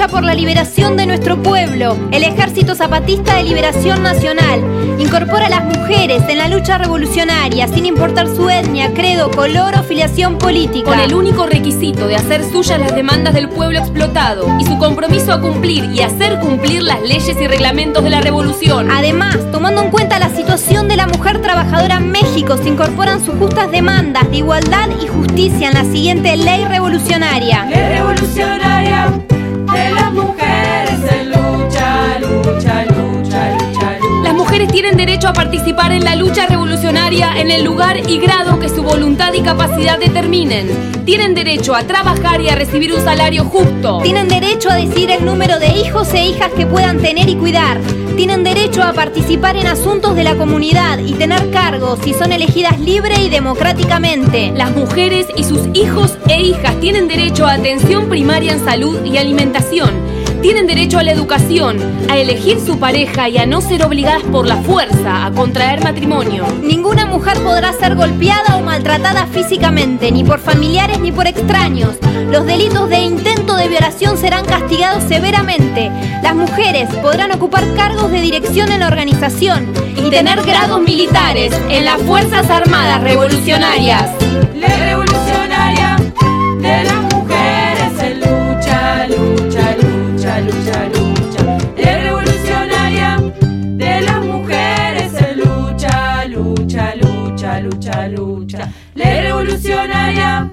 Lucha por la liberación de nuestro pueblo, el Ejército Zapatista de Liberación Nacional incorpora a las mujeres en la lucha revolucionaria sin importar su etnia, credo, color o filiación política. Con el único requisito de hacer suyas las demandas del pueblo explotado y su compromiso a cumplir y hacer cumplir las leyes y reglamentos de la revolución. Además, tomando en cuenta la situación de la mujer trabajadora en México, se incorporan sus justas demandas de igualdad y justicia en la siguiente ley revolucionaria. Ley revolucionaria de las mujeres en tienen derecho a participar en la lucha revolucionaria en el lugar y grado que su voluntad y capacidad determinen. Tienen derecho a trabajar y a recibir un salario justo. Tienen derecho a decidir el número de hijos e hijas que puedan tener y cuidar. Tienen derecho a participar en asuntos de la comunidad y tener cargos si son elegidas libre y democráticamente. Las mujeres y sus hijos e hijas tienen derecho a atención primaria en salud y alimentación. Tienen derecho a la educación, a elegir su pareja y a no ser obligadas por la fuerza a contraer matrimonio. Ninguna mujer podrá ser golpeada o maltratada físicamente, ni por familiares ni por extraños. Los delitos de intento de violación serán castigados severamente. Las mujeres podrán ocupar cargos de dirección en la organización y tener grados militares en las Fuerzas Armadas Revolucionarias. Revolucionaria Ley revolucionaria.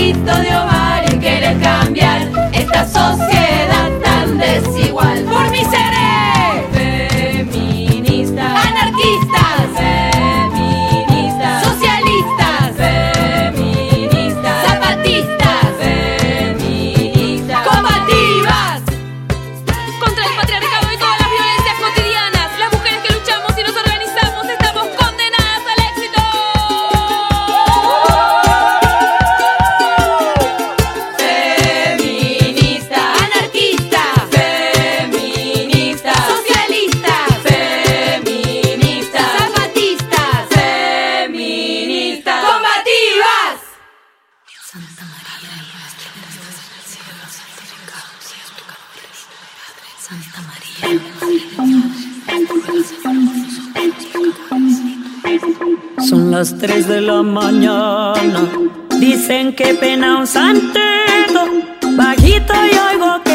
Poquito de ovarios y querer cambiar Santa María, nuestra Madre del Cielo, los santificados y los pecadores, Santa María, son las tres de la mañana. Dicen que pena un santero. Bajito y oigo.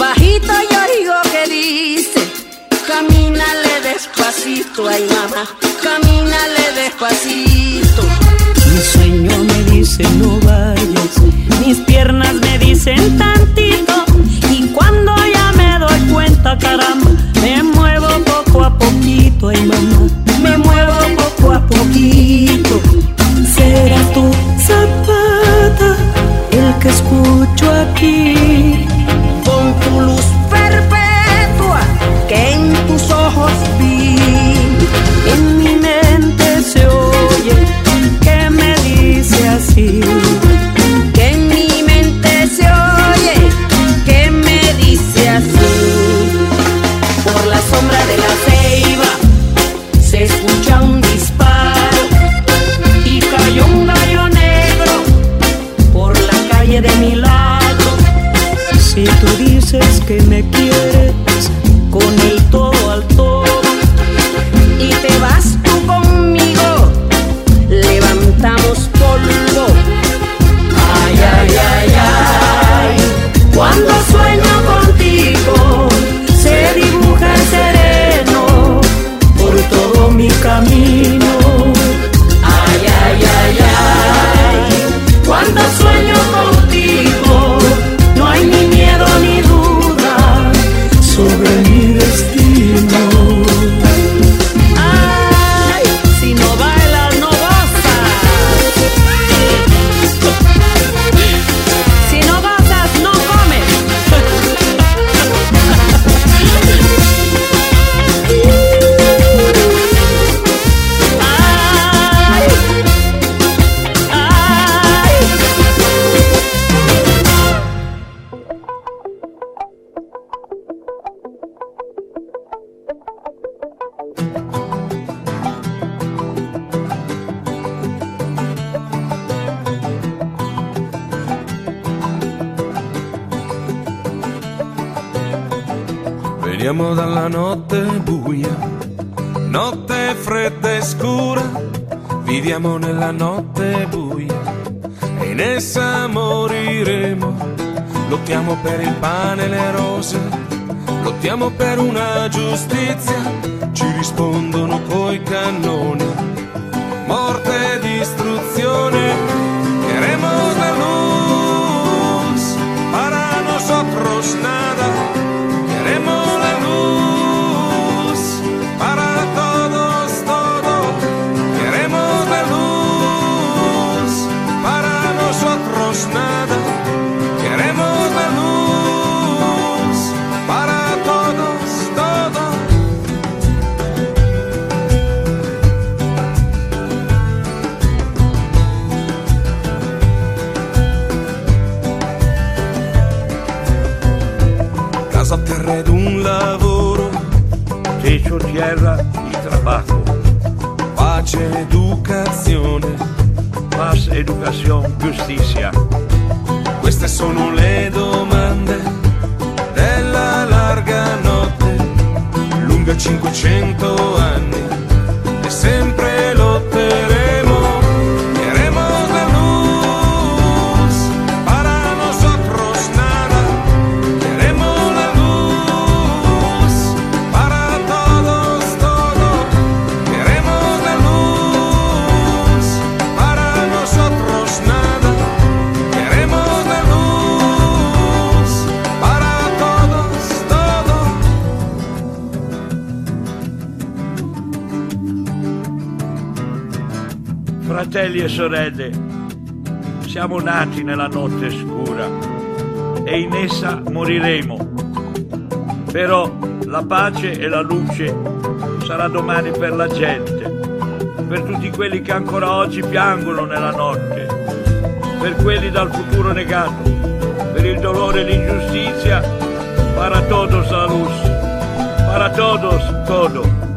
Bajito yo digo que dice, camínale despacito, ay mamá, camínale despacito. Mi sueño me dice no vayas, mis piernas me dicen tantito, y cuando ya me doy cuenta, caramba, me muevo poco a poquito, ay mamá, me muevo poco a poquito. Será tu zapata el que escucho aquí notte scura, viviamo nella notte buia e in essa moriremo. Lottiamo per il pane e le rose, lottiamo per una giustizia, ci rispondono coi cannoni, morte e distruzione, queremos la luce. Tierra y trabajo. Pace, educazione, Paz, educación, justicia. queste sono le domande della larga notte, lunga 500 anni, e sempre lotteremo. Fratelli e sorelle, siamo nati nella notte scura e in essa moriremo. Però la pace e la luce sarà domani per la gente, per tutti quelli che ancora oggi piangono nella notte, per quelli dal futuro negato, per il dolore e l'ingiustizia, para todos la luz, para todos todo.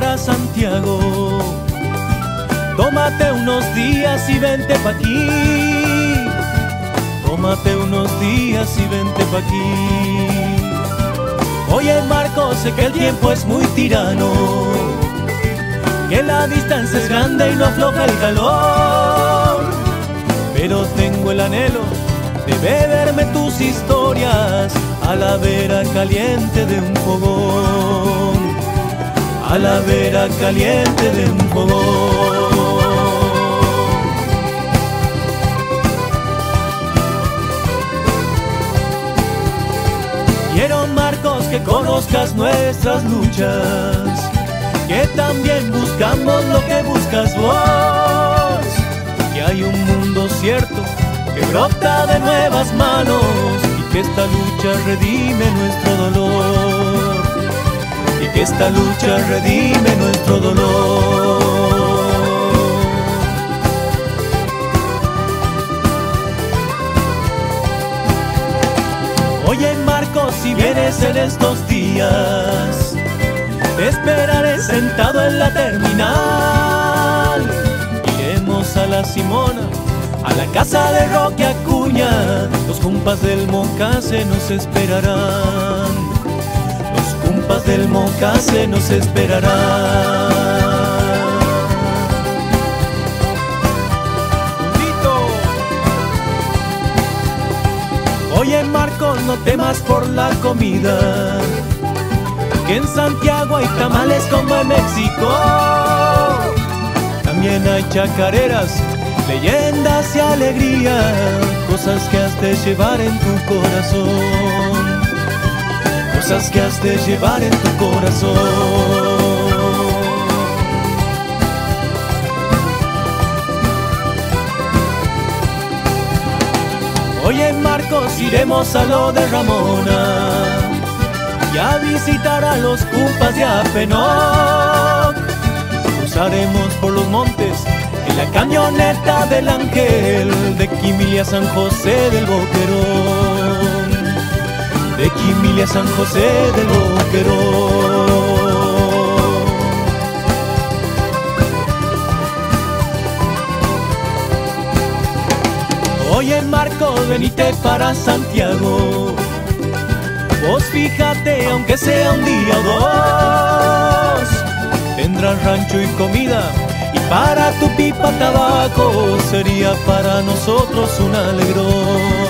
Para Santiago. Tómate unos días y vente pa' aquí. Tómate unos días y vente pa' aquí. Oye Marco, sé que el tiempo es muy tirano que la distancia es grande y no afloja el calor. Pero tengo el anhelo de beberme tus historias a la vera caliente de un fogón. A la vera caliente de un fogón. Quiero Marcos que conozcas nuestras luchas que también buscamos lo que buscas vos, que hay un mundo cierto que brota de nuevas manos y que esta lucha redime nuestro dolor, esta lucha redime nuestro dolor. Oye Marcos, si vienes en estos días, te esperaré sentado en la terminal. Iremos a la Simona, a la casa de Roque Acuña. Los compas del Mocase nos esperarán. Culpas del mocase nos esperará. Oye Marcos, no temas por la comida, que en Santiago hay tamales como en México. También hay chacareras, leyendas y alegría, cosas que has de llevar en tu corazón, cosas que has de llevar en tu corazón. Hoy en Marcos iremos a lo de Ramona y a visitar a los cumpas de Apenoc. Cruzaremos por los montes en la camioneta del ángel de Quimilia San José del Boquerón. De Quimilia San José del Boquerón. Hoy en Marco venite para Santiago. Vos fíjate, aunque sea un día o dos, tendrás rancho y comida. Y para tu pipa tabaco sería para nosotros un alegrón.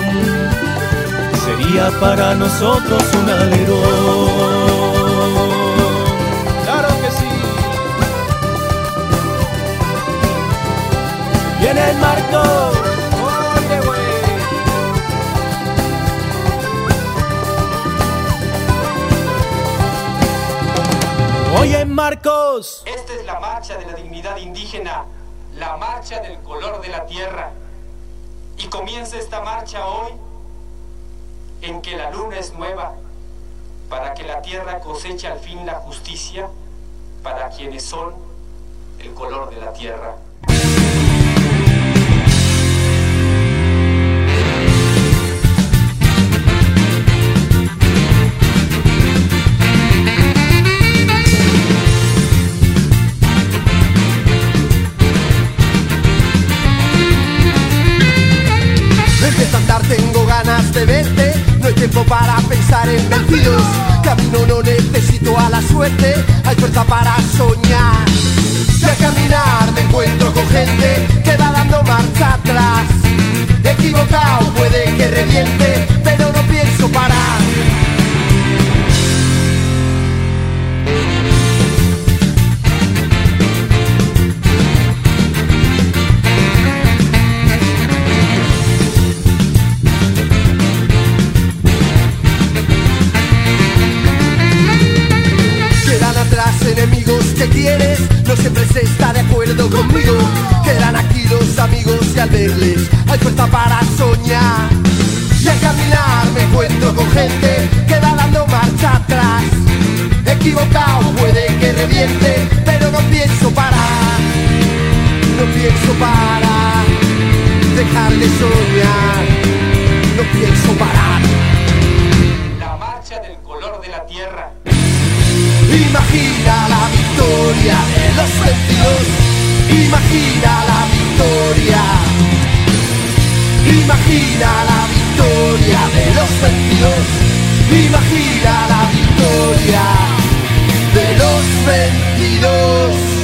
Sería para nosotros un alegrón. Claro que sí. Viene el Marco. Oye Marcos. Esta es la marcha de la dignidad indígena, la marcha del color de la tierra. Y comienza esta marcha hoy en que la luna es nueva, para que la tierra coseche al fin la justicia para quienes son el color de la tierra. Tengo ganas de verte. Tiempo para pensar en vencidos. Camino, no necesito a la suerte. Hay fuerza para soñar. Y al caminar me encuentro con gente que va dando marcha atrás. Equivocado, puede que reviente, Imagina la victoria de los vencidos. Imagina la victoria. Imagina la victoria de los vencidos. Imagina la victoria de los vencidos.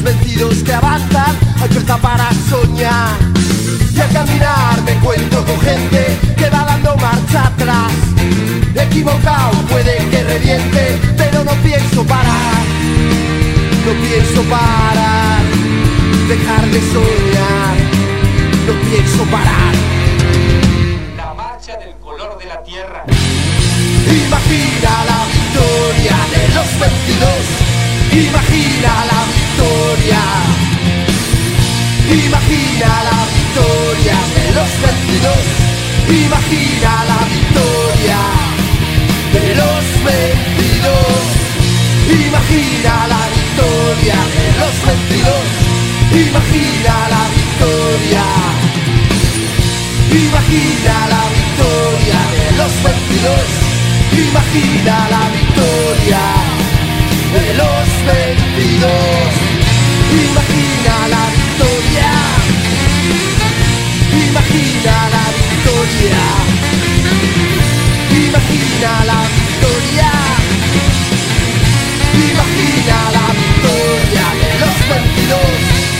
Yo soy de los vencidos que avanzan. Hay fuerza para soñar. Y al caminar me encuentro con gente que va dando marcha atrás. Equivocado, puede que reviente, pero no pienso parar. No pienso parar. Dejar de soñar. No pienso parar. La marcha del color de la tierra. Imagina la victoria de los vencidos. Imagina la victoria victoria. Imagina la victoria de los vencidos. Imagina la victoria de los vencidos. Imagina la victoria de los vencidos. Imagina la victoria. Imagina la victoria de los vencidos. Imagina la victoria de los vencidos. Imagina la victoria. Imagina la victoria. Imagina la victoria. Imagina la victoria de los vencidos.